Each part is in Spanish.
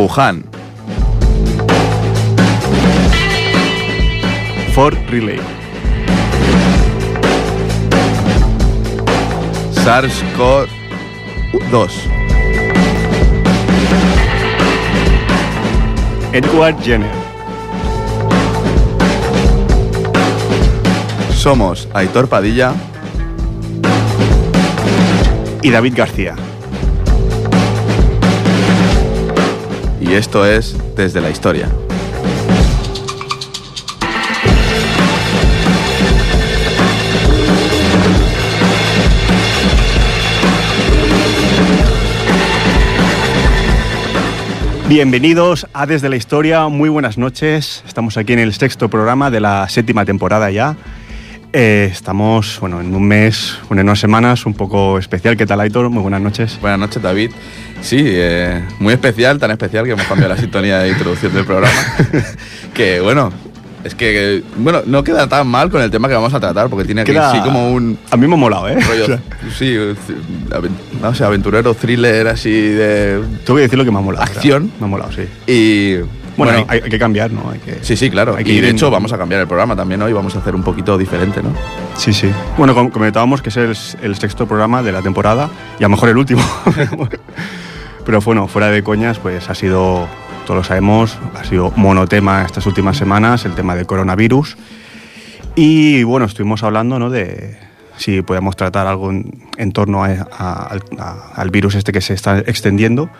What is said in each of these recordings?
Wuhan. Ford Relay. SARS-CoV-2. Edward Jenner. Somos Aitor Padilla. Y David García. Y esto es Desde la Historia. Bienvenidos a Desde la Historia, muy buenas noches. Estamos aquí en el sexto programa de la séptima temporada ya. Eh, estamos bueno, en un mes, bueno, en unas semanas un poco especial. ¿Qué tal, Aitor? Muy buenas noches. Buenas noches, David. Sí, eh, muy especial, tan especial que hemos cambiado la sintonía de introducción del programa. que bueno, es que, bueno, no queda tan mal con el tema que vamos a tratar, porque tiene Queda- que sí como un A mí me ha molado, ¿eh? rollo, O sea, sí, no sé, aventurero, thriller, así de tengo que decir lo que me ha molado. Acción. Me ha molado, sí. y Bueno, bueno, hay, hay que cambiar, ¿no? Hay que... sí, sí, claro. hay que y de en- hecho vamos a cambiar el programa también hoy, vamos a hacer un poquito diferente, ¿no? Sí, sí. Bueno, com- comentábamos que es el, el sexto programa de la temporada y a lo mejor el último. Pero bueno, fuera de coñas, pues ha sido, todos lo sabemos, ha sido monotema estas últimas semanas, el tema del coronavirus. Y bueno, estuvimos hablando ¿no? de si podíamos tratar algo en, en torno a- a- a- al virus este que se está extendiendo.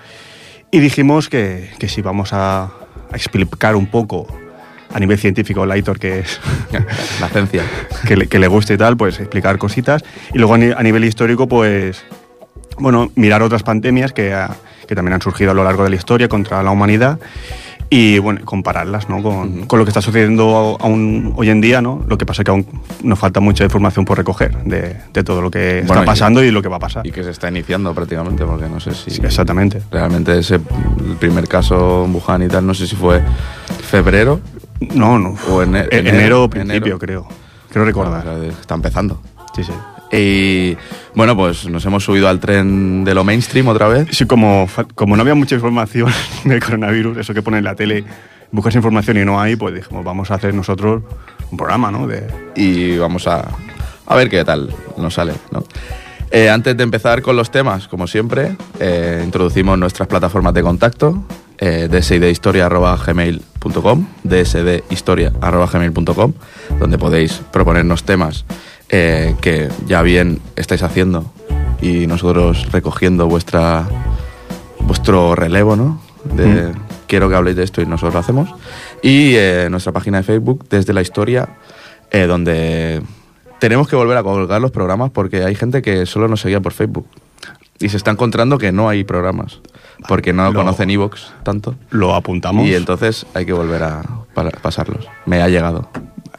Y dijimos que, que si vamos a, a explicar un poco a nivel científico, Laitor, que es La ciencia. que le, que le guste y tal, pues explicar cositas. Y luego a, ni- a nivel histórico, pues, bueno, mirar otras pandemias que, que también han surgido a lo largo de la historia contra la humanidad y, bueno, compararlas, ¿no? Con, con lo que está sucediendo aún hoy en día, ¿no? Lo que pasa es que aún nos falta mucha información por recoger de, de todo lo que Bueno, está pasando y, lo que va a pasar. Y que se está iniciando prácticamente, porque no sé si Sí, exactamente. realmente ese el primer caso en Wuhan y tal, no sé si fue febrero No, no. O ene- E- enero, enero, principio, enero. creo. Creo recordar. está empezando. Sí, sí. Y bueno, pues nos hemos subido al tren de lo mainstream otra vez. Sí, como, como no había mucha información del coronavirus, eso que pone en la tele, buscas información y no hay, pues dijimos, vamos a hacer nosotros un programa, ¿no? De, y vamos a, a ver qué tal nos sale. ¿no? Eh, antes de empezar con los temas, como siempre, eh, introducimos nuestras plataformas de contacto, eh, dsidhistoria.gmail.com, dsdhistoria.gmail.com, donde podéis proponernos temas eh, que ya bien estáis haciendo y nosotros recogiendo vuestra vuestro relevo, ¿no? De quiero que habléis de esto y nosotros lo hacemos. Y eh, nuestra página de Facebook, desde la historia, eh, donde tenemos que volver a colgar los programas porque hay gente que solo nos seguía por Facebook. Y se está encontrando que no hay programas. Porque no Lo- conocen Evox tanto. lo apuntamos. Y entonces hay que volver a pa- pasarlos. Me ha llegado,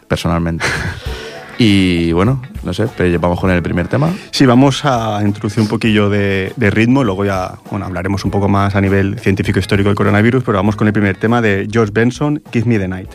personalmente. y bueno, no sé, pero vamos con el primer tema. Sí, vamos a introducir un poquillo de, ritmo, luego ya bueno, hablaremos un poco más a nivel científico histórico del coronavirus, pero vamos con el primer tema de George Benson, Give Me the Night.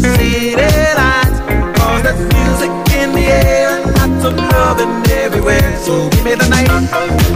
City lights. Cause there's music in the air lots of loving everywhere. So give me the night.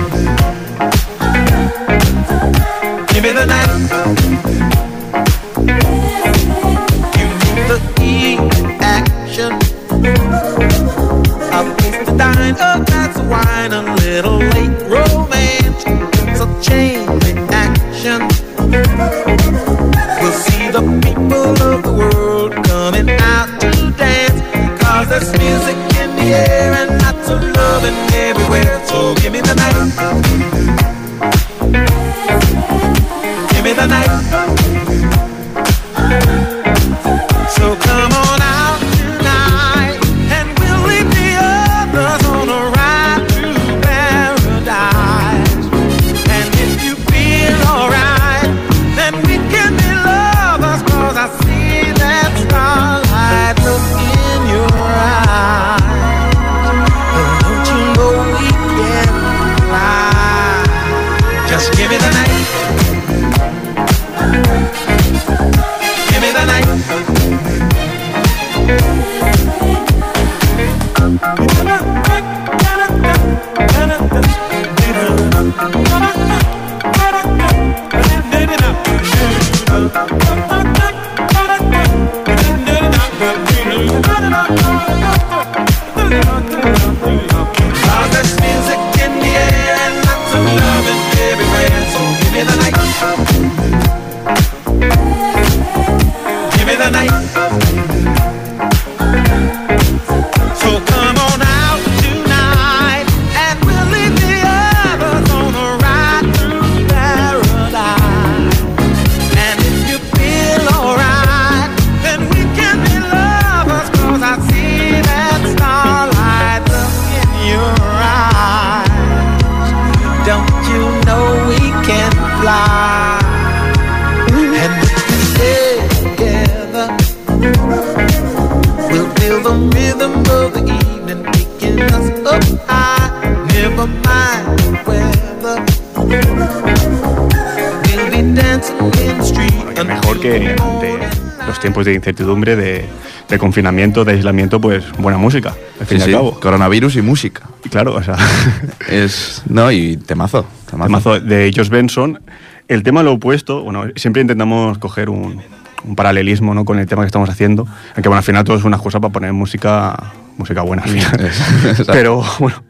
Que ante los tiempos de incertidumbre, de, de confinamiento, de aislamiento, pues buena música, al fin Sí, y sí, al cabo. coronavirus y música. Y claro, o sea, Es. No, y temazo. Temazo. temazo de Josh Benson. El tema lo opuesto, bueno, siempre intentamos coger un, un paralelismo ¿no? con el tema que estamos haciendo, aunque bueno, al final todo es una excusa para poner música, música buena al final. Pero bueno,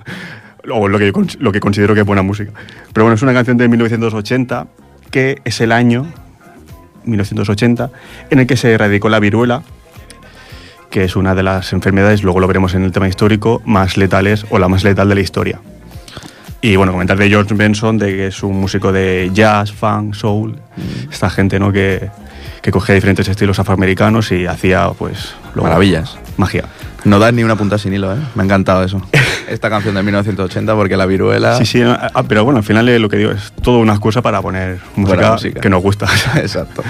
o lo que, yo lo que considero que es buena música. Pero bueno, es una canción de 1980 que es el año 1980 en el que se erradicó la viruela, que es una de las enfermedades, luego lo veremos en el tema histórico, más letales o la más letal de la historia. Y bueno, comentar de George Benson, de que es un músico de jazz, funk, soul, esta gente ¿no? que, que cogía diferentes estilos afroamericanos y hacía pues... luego- Maravillas. Magia. No das ni una punta sin hilo, ¿eh? Me ha encantado eso. Esta canción de 1980 porque la viruela... Sí, sí, ah, pero bueno, al final eh, lo que digo es todo una excusa para poner música, música. que nos gusta. Exacto.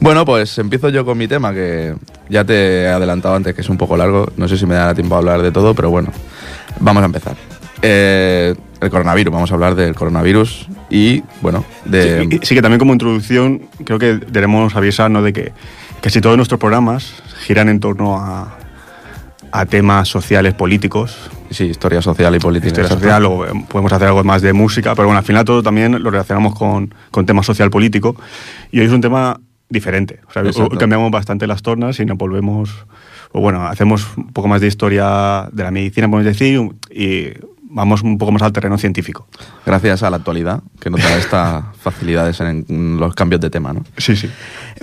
Bueno, pues empiezo yo con mi tema, que ya te he adelantado antes, que es un poco largo. No sé si me dará tiempo a hablar de todo, pero bueno, vamos a empezar. Eh, el coronavirus, vamos a hablar del coronavirus y, bueno, de... Sí, sí que también como introducción creo que debemos avisarnos de que casi todos nuestros programas giran en torno a, a temas sociales, políticos, Sí, historia social y política. historia social, luego eh, podemos hacer algo más de música, pero bueno, al final todo también lo relacionamos con, con temas social político y hoy es un tema diferente. O sea, Exacto. cambiamos bastante las tornas y nos volvemos, o bueno, hacemos un poco más de historia de la medicina, podemos decir, y vamos un poco más al terreno científico. Gracias a la actualidad, que nos da estas facilidades en, en los cambios de tema, ¿no? Sí, sí.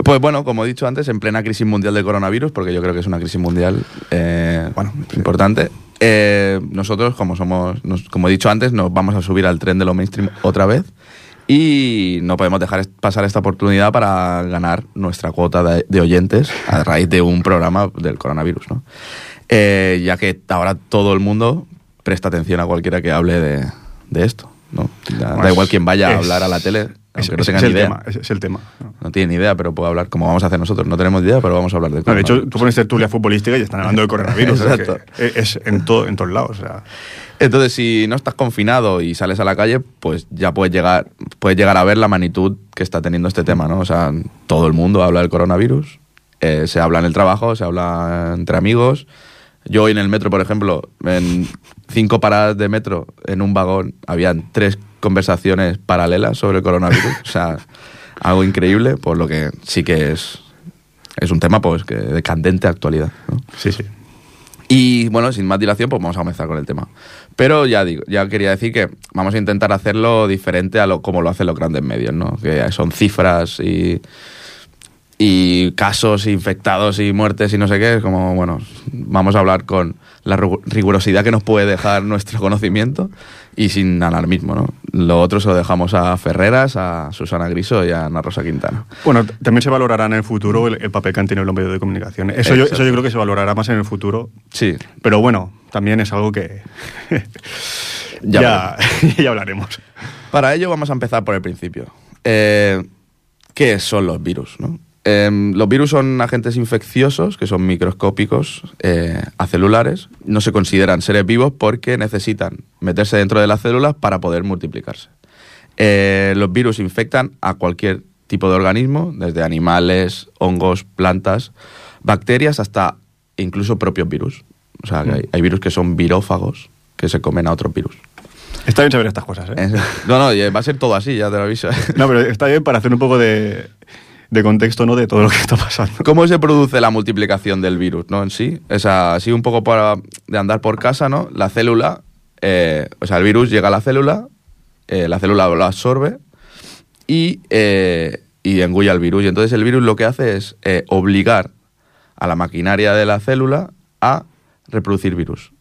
Pues bueno, como he dicho antes, en plena crisis mundial de coronavirus, porque yo creo que es una crisis mundial eh, Bueno, sí. importante. eh, nosotros, como somos, nos- como he dicho antes, nos vamos a subir al tren de lo mainstream otra vez y no podemos dejar pasar esta oportunidad para ganar nuestra cuota de, de oyentes a raíz de un programa del coronavirus, ¿no? Eh, ya que ahora todo el mundo presta atención a cualquiera que hable de, de esto, ¿no? Da, da Bueno, igual quien vaya a hablar a la tele, Es, no es- tenga es ni el idea. tema, es, el tema. ¿no? No tiene ni idea, pero puedo hablar como vamos a hacer nosotros. No tenemos idea, pero vamos a hablar de de hecho, tú pones tertulia futbolística y están hablando del coronavirus. es Exacto. que Es, en, todo, en todos lados. O sea, Entonces, si no estás confinado y sales a la calle, pues ya puedes llegar, puedes llegar a ver la magnitud que está teniendo este tema, ¿no? O sea, todo el mundo habla del coronavirus, eh, se habla en el trabajo, se habla entre amigos. Yo hoy en el metro, por ejemplo, en cinco paradas de metro, en un vagón, habían tres conversaciones paralelas sobre el coronavirus. o sea, algo increíble, por lo que sí que es, es un tema pues que de candente actualidad. ¿no? sí, sí. Y bueno, sin más dilación, pues vamos a comenzar con el tema. Pero ya digo, ya quería decir que vamos a intentar hacerlo diferente a lo como lo hacen los grandes medios, ¿no? Que son cifras y, y casos infectados y muertes y no sé qué. Es como, bueno, vamos a hablar con la rigu- rigurosidad que nos puede dejar nuestro conocimiento y sin alarmismo, ¿no? Lo otro se lo dejamos a Ferreras, a Susana Griso y a Ana Rosa Quintana. Bueno, también se valorará en el futuro el, el papel que han tenido los medios de comunicación. Eso yo, eso yo creo que se valorará más en el futuro. Sí, Pero bueno, también es algo que Ya ya, ya hablaremos. Para ello vamos a empezar por el principio. Eh, ¿Qué son los virus? no? Em, los virus son agentes infecciosos que son microscópicos, eh, acelulares. No se consideran seres vivos porque necesitan meterse dentro de las células para poder multiplicarse. Eh, los virus infectan a cualquier tipo de organismo, desde animales, hongos, plantas, bacterias, hasta incluso propios virus. O sea, que hay, hay virus que son virófagos, que se comen a otros virus. Está bien saber estas cosas, ¿eh? No, no, va a ser todo así, ya te lo aviso. No, pero está bien para hacer un poco de, de contexto, ¿no? De todo lo que está pasando. ¿Cómo se produce la multiplicación del virus, no? En sí, es así un poco para, de andar por casa, ¿no? La célula, eh, o sea, el virus llega a la célula, eh, la célula lo absorbe y, eh, y engulle al virus. Y entonces el virus lo que hace es eh, obligar a la maquinaria de la célula a reproducir virus.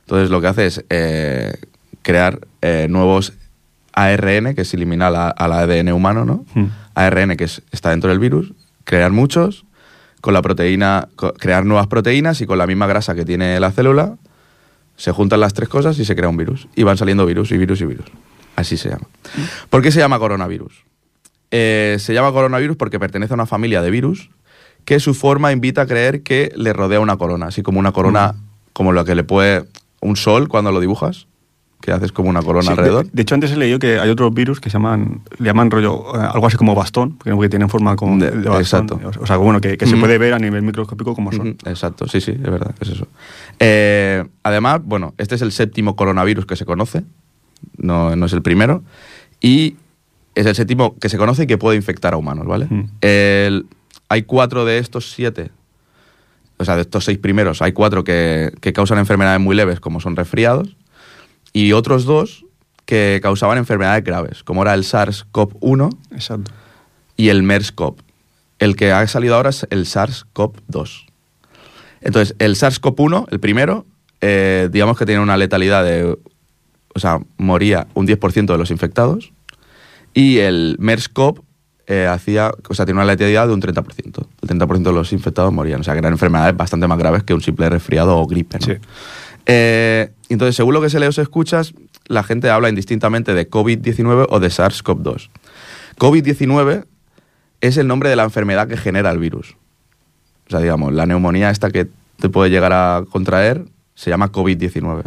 Entonces lo que hace es crear nuevos ARN, que es eliminar la- al ADN humano, ¿no? Mm. ARN que es- está dentro del virus, crear muchos, con la proteína, crear nuevas proteínas y con la misma grasa que tiene la célula, se juntan las tres cosas y se crea un virus. Y van saliendo virus y virus y virus. Así se llama. ¿Por qué se llama coronavirus? Eh, se llama coronavirus porque pertenece a una familia de virus que su forma invita a creer que le rodea una corona, así como una corona, como lo que le puede un sol cuando lo dibujas, que haces como una corona Sí, alrededor. De, de hecho, antes he leído que hay otros virus que se llaman, le llaman rollo, eh, algo así como bastón, que que tienen forma como de, De- de bastón. exacto. O sea, bueno, que, que se puede ver a nivel microscópico como son. Exacto, sí, sí, es verdad, es eso. Eh, además, bueno, este es el séptimo coronavirus que se conoce, no, no es el primero, y es el séptimo que se conoce y que puede infectar a humanos, ¿vale? Mm. El- hay cuatro de estos siete, o sea, de estos seis primeros, hay cuatro que, que causan enfermedades muy leves, como son resfriados, y otros dos que causaban enfermedades graves, como era el SARS-CoV-1 Exacto. y el MERS-CoV. El que ha salido ahora es el SARS-CoV-2. Entonces, el SARS-CoV-1, el primero, eh, digamos que tiene una letalidad de. O sea, moría un 10% de los infectados. Y el MERS-CoV eh, hacía. O sea, tiene una letalidad de un 30%. El 30% de los infectados morían. O sea, que eran enfermedades bastante más graves que un simple resfriado o gripe. ¿no? Sí. Eh, entonces, según lo que se lee o se escuchas, la gente habla indistintamente de COVID-19 o de SARS-CoV-2. COVID-19 es el nombre de la enfermedad que genera el virus. O sea, digamos, la neumonía esta que te puede llegar a contraer se llama COVID-19.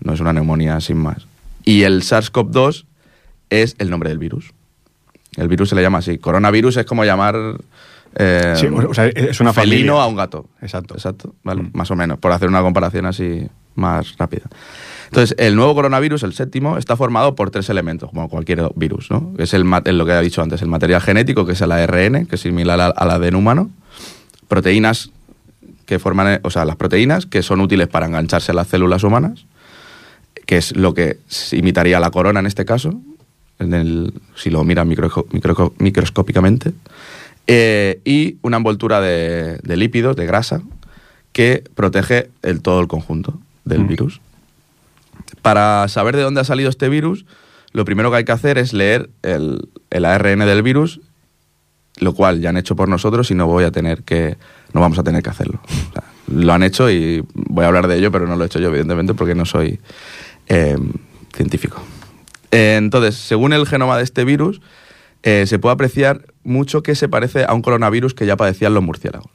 No es una neumonía sin más. Y el SARS-CoV-2 es el nombre del virus. El virus se le llama así. Coronavirus es como llamar eh, Sí, o sea, es una felino familia. a un gato. Exacto. Exacto, vale, Mm. más o menos, por hacer una comparación así más rápida. Entonces, el nuevo coronavirus, el séptimo, está formado por tres elementos, como cualquier virus, ¿no? Es el, es lo que he dicho antes, el material genético, que es el ARN, que es similar al, al ADN humano, proteínas que forman, o sea, las proteínas que son útiles para engancharse a las células humanas, que es lo que imitaría la corona en este caso, en el- si lo miran micro- micro- microscópicamente, eh, y una envoltura de, de lípidos, de grasa, que protege el, todo el conjunto del Mm. virus. Para saber de dónde ha salido este virus, lo primero que hay que hacer es leer el, el ARN del virus, lo cual ya han hecho por nosotros y no voy a tener que, no vamos a tener que hacerlo. O sea, lo han hecho y voy a hablar de ello, pero no lo he hecho yo, evidentemente, porque no soy eh, científico. Eh, entonces, según el genoma de este virus, eh, se puede apreciar mucho que se parece a un coronavirus que ya padecían los murciélagos.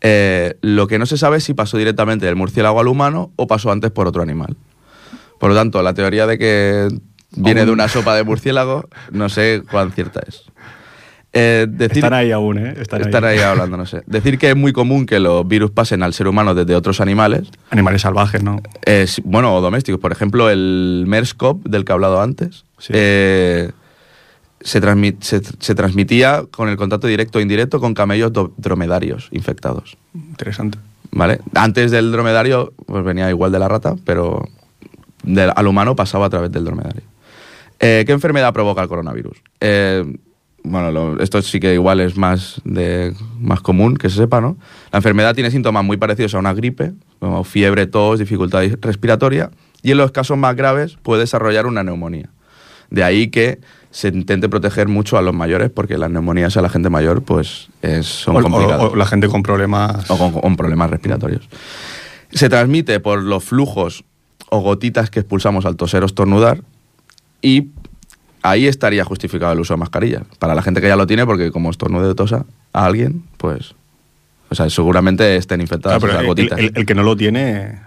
Eh, lo que no se sabe es si pasó directamente del murciélago al humano o pasó antes por otro animal. Por lo tanto, la teoría de que viene de una sopa de murciélago, no sé cuán cierta es. Eh, decir, Están ahí aún, ¿eh? Están, ahí hablando, no sé. Decir que es muy común que los virus pasen al ser humano desde otros animales, Animales salvajes, ¿no? eh, bueno, o domésticos. Por ejemplo, el MERS-CoV, del que he hablado antes, Sí. eh, se, se, se transmitía con el contacto directo e indirecto con camellos do- dromedarios infectados. Interesante. ¿Vale? Antes del dromedario, pues venía igual de la rata, pero del- al humano pasaba a través del dromedario. Eh, ¿Qué enfermedad provoca el coronavirus? Eh, bueno, lo- esto sí que igual es más, de, más común que se sepa, ¿no? La enfermedad tiene síntomas muy parecidos a una gripe, como fiebre, tos, dificultad respiratoria, y en los casos más graves puede desarrollar una neumonía. De ahí que se intente proteger mucho a los mayores, porque las neumonías a la gente mayor pues es- son O- complicadas o la gente con problemas. o con, con problemas respiratorios. Se transmite por los flujos o gotitas que expulsamos al toser o estornudar y ahí estaría justificado el uso de mascarilla. Para la gente que ya lo tiene, porque como estornude o tosa a alguien, pues... O sea, seguramente estén infectadas Claro, pero esas el, gotitas. el- el que no lo tiene,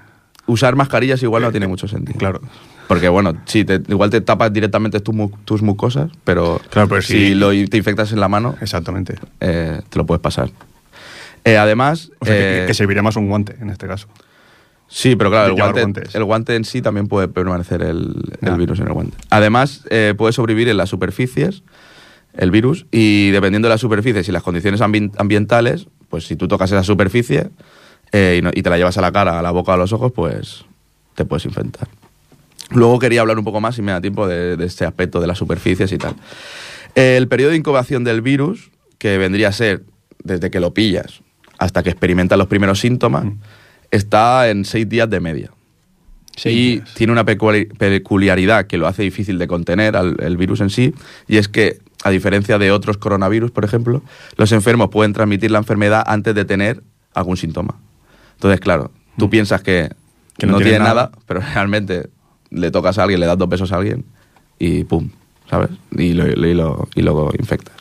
Usar mascarillas igual no tiene mucho sentido. claro. Porque bueno, sí, te- igual te tapas directamente tu mu- tus mucosas, pero, Claro, pero si lo, te infectas en la mano, Exactamente. eh, te lo puedes pasar. Eh, además... O sea, que- eh, que, serviría más un guante en este caso. Sí, pero claro, el guante, el guante en sí también puede permanecer el, el virus en el guante. Además, eh, puede sobrevivir en las superficies el virus y dependiendo de las superficies y las condiciones ambi- ambientales, pues si tú tocas esa superficie eh, y, no- y te la llevas a la cara, a la boca, a los ojos, pues te puedes infectar. Luego quería hablar un poco más, si me da tiempo, de, de este aspecto de las superficies y tal. El periodo de incubación del virus, que vendría a ser desde que lo pillas hasta que experimentas los primeros síntomas, Mm. está en seis días de media. Seis y días. tiene una peculi- peculiaridad que lo hace difícil de contener al el virus en sí, y es que, a diferencia de otros coronavirus, por ejemplo, los enfermos pueden transmitir la enfermedad antes de tener algún síntoma. Entonces, claro, tú Mm. piensas que, Que no, no tiene tiene nada, nada. pero realmente le tocas a alguien, le das dos besos a alguien y pum, ¿sabes? Y lo, y lo, y lo infectas.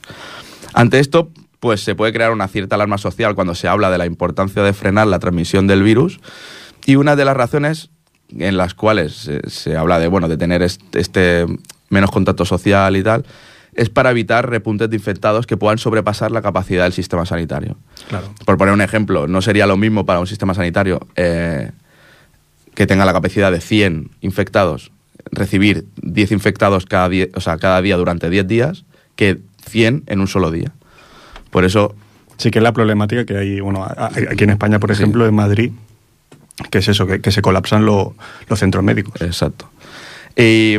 Ante esto, pues se puede crear una cierta alarma social cuando se habla de la importancia de frenar la transmisión del virus. Y una de las razones en las cuales se, se habla de, bueno, de tener este, este menos contacto social y tal, es para evitar repuntes de infectados que puedan sobrepasar la capacidad del sistema sanitario. Claro. Por poner un ejemplo, no sería lo mismo para un sistema sanitario eh, que tenga la capacidad de 100 infectados recibir 10 infectados cada, die- o sea, cada día durante 10 días que 100 en un solo día. Por eso, Sí que es la problemática que hay, bueno, aquí en España, por Sí. ejemplo, en Madrid, que es eso, que, que se colapsan lo- los centros médicos. exacto. Y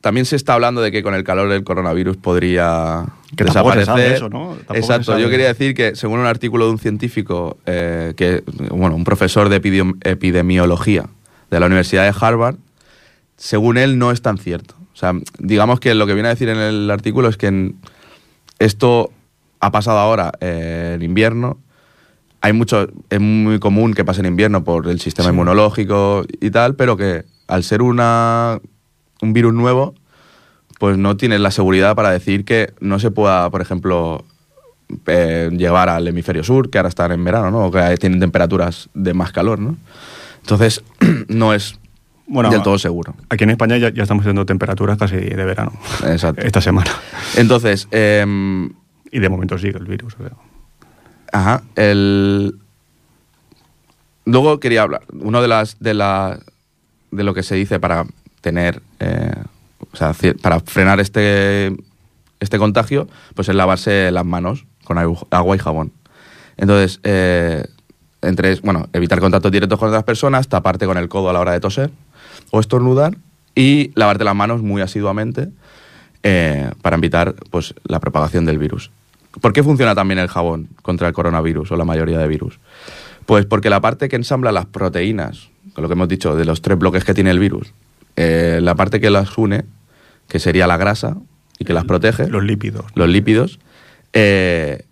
también se está hablando de que con el calor del coronavirus podría Que tampoco se desaparecer. sabe eso, ¿no? Se Exacto. sabe. Yo quería decir que según un artículo de un científico, eh, que bueno, un profesor de epidemi- epidemiología de la Universidad de Harvard, según él no es tan cierto. O sea, digamos que lo que viene a decir en el artículo es que en- esto ha pasado ahora eh, en invierno. Hay mucho, es muy común que pase en invierno por el sistema Sí. inmunológico y tal, pero que al ser una, un virus nuevo, pues no tienes la seguridad para decir que no se pueda, por ejemplo, eh, llevar al hemisferio sur, que ahora están en verano, ¿no? O que tienen temperaturas de más calor, ¿no? Entonces, no es Bueno, del todo seguro. Aquí en España ya, ya estamos teniendo temperaturas casi de verano. Exacto. Esta semana. Entonces, em, Y de momento sigue el virus. o sea. Ajá. El... Luego quería hablar. Uno de las de la de lo que se dice para tener eh, o sea, para frenar este este contagio, pues es lavarse las manos con agu- agua y jabón. Entonces, eh, entre bueno, evitar contactos directos con otras personas, taparte con el codo a la hora de toser o estornudar y lavarte las manos muy asiduamente eh, para evitar pues, la propagación del virus. ¿Por qué funciona también el jabón contra el coronavirus o la mayoría de virus? Pues porque la parte que ensambla las proteínas, con lo que hemos dicho de los tres bloques que tiene el virus, eh, la parte que las une, que sería la grasa y que las protege, Los lípidos. los lípidos, eh,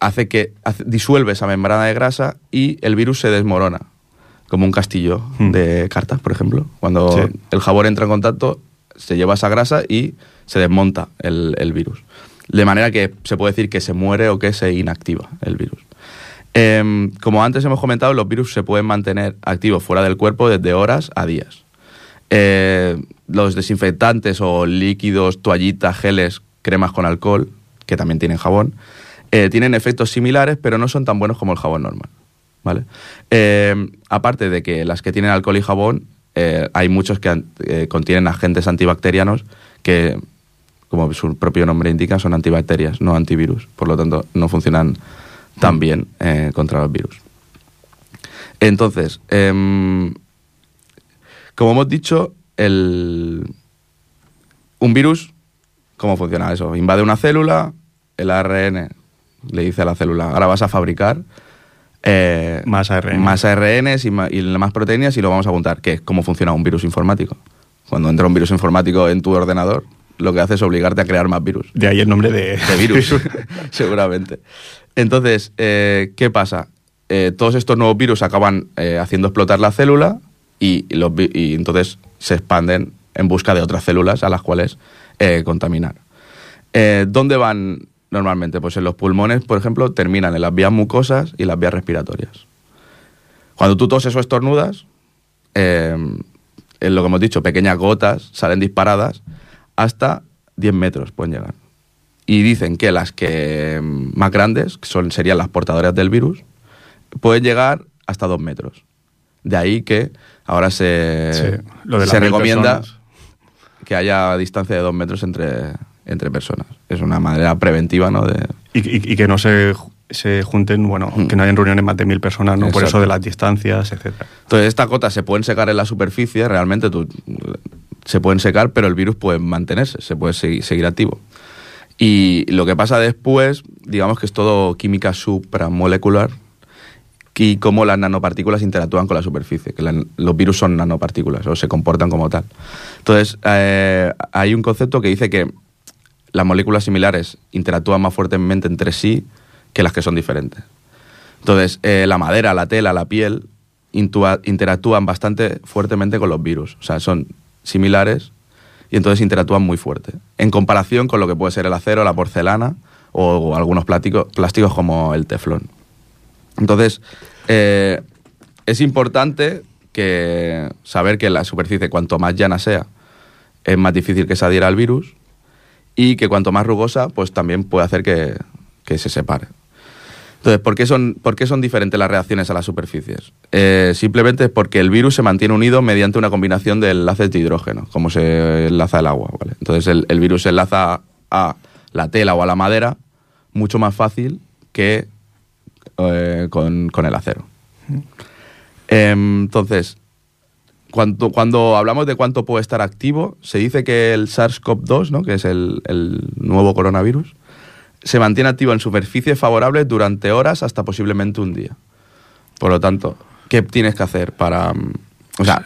hace que hace- disuelve esa membrana de grasa y el virus se desmorona, como un castillo Hmm. de cartas, por ejemplo. Cuando Sí. el jabón entra en contacto, se lleva esa grasa y se desmonta el, el virus. De manera que se puede decir que se muere o que se inactiva el virus. Em, como antes hemos comentado, los virus se pueden mantener activos fuera del cuerpo desde horas a días. Eh, los desinfectantes o líquidos, toallitas, geles, cremas con alcohol, que también tienen jabón, eh, tienen efectos similares, pero no son tan buenos como el jabón normal. ¿vale? Eh, aparte de que las que tienen alcohol y jabón, eh, hay muchos que contienen agentes antibacterianos que, como su propio nombre indica, son antibacterias, no antivirus. Por lo tanto, no funcionan tan bien eh, contra los virus. Entonces, em, como hemos dicho, el, un virus, ¿cómo funciona eso? Invade una célula, el ARN le dice a la célula, ahora vas a fabricar eh, Más ARN. más ARNs y, más proteínas y lo vamos a apuntar, que es cómo funciona un virus informático. Cuando entra un virus informático en tu ordenador, lo que hace es obligarte a crear más virus De ahí el nombre de, de virus, seguramente. Entonces, eh, ¿qué pasa? Eh, todos estos nuevos virus acaban eh, haciendo explotar la célula y, los y entonces se expanden en busca de otras células a las cuales contaminar. ¿Dónde van normalmente? Pues en los pulmones, por ejemplo, terminan en las vías mucosas y las vías respiratorias. Cuando tú toses o estornudas, eh, en lo que hemos dicho, pequeñas gotas salen disparadas hasta 10 metros pueden llegar. Y dicen que las que mm, más grandes, que son, serían las portadoras del virus, pueden llegar hasta 2 metros. De ahí que ahora se, Sí, lo de las se recomienda personas. que haya distancia de 2 metros entre, entre personas. Es una manera preventiva, ¿no? De, Y, y- y que no se, se junten, bueno, Mm. que no hayan reuniones más de mil personas, ¿no? Por Exacto. eso de las distancias, etcétera. Entonces, estas gotas se pueden secar en la superficie, realmente tú- se pueden secar, pero el virus puede mantenerse, se puede segui- seguir activo. Y lo que pasa después, digamos que es todo química supramolecular y cómo las nanopartículas interactúan con la superficie, que la- los virus son nanopartículas o se comportan como tal. Entonces, eh, hay un concepto que dice que las moléculas similares interactúan más fuertemente entre sí que las que son diferentes. Entonces, eh, la madera, la tela, la piel interactúan bastante fuertemente con los virus. O sea, son similares y entonces interactúan muy fuerte. En comparación con lo que puede ser el acero, la porcelana o, algunos plástico- plásticos como el teflón. Entonces, eh, es importante que saber que la superficie, cuanto más llana sea, es más difícil que se adhiera al virus y que cuanto más rugosa, pues también puede hacer que, que se separe. Entonces, ¿por qué, son, ¿por qué son diferentes las reacciones a las superficies? Eh, simplemente es porque el virus se mantiene unido mediante una combinación de enlaces de hidrógeno, como se enlaza el agua. ¿vale? Entonces, el, el virus se enlaza a la tela o a la madera mucho más fácil que eh, con, con el acero. Em, entonces, cuando, cuando hablamos de cuánto puede estar activo, se dice que el SARS-CoV-2, ¿no? que es el, el nuevo coronavirus, se mantiene activo en superficies favorables durante horas hasta posiblemente un día. Por lo tanto, ¿qué tienes que hacer para... mm, O sea,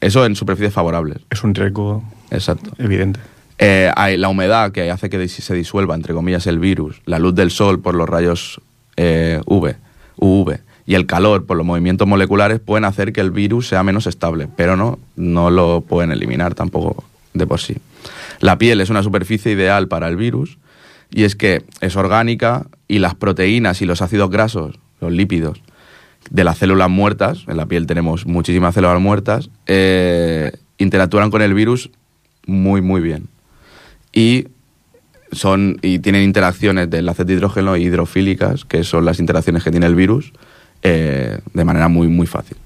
eso en superficies favorables. Es un riesgo Exacto. evidente. Eh, hay la humedad que hace que se disuelva, entre comillas, el virus, la luz del sol por los rayos eh, UV, UV y el calor por los movimientos moleculares pueden hacer que el virus sea menos estable, pero no, no lo pueden eliminar tampoco de por sí. La piel es una superficie ideal para el virus y es que es orgánica y las proteínas y los ácidos grasos, los lípidos, de las células muertas, en la piel tenemos muchísimas células muertas, eh, interactúan con el virus muy, muy bien. Y, son, y tienen interacciones de enlaces de hidrógeno y hidrofílicas, que son las interacciones que tiene el virus, eh, de manera muy, muy fácil.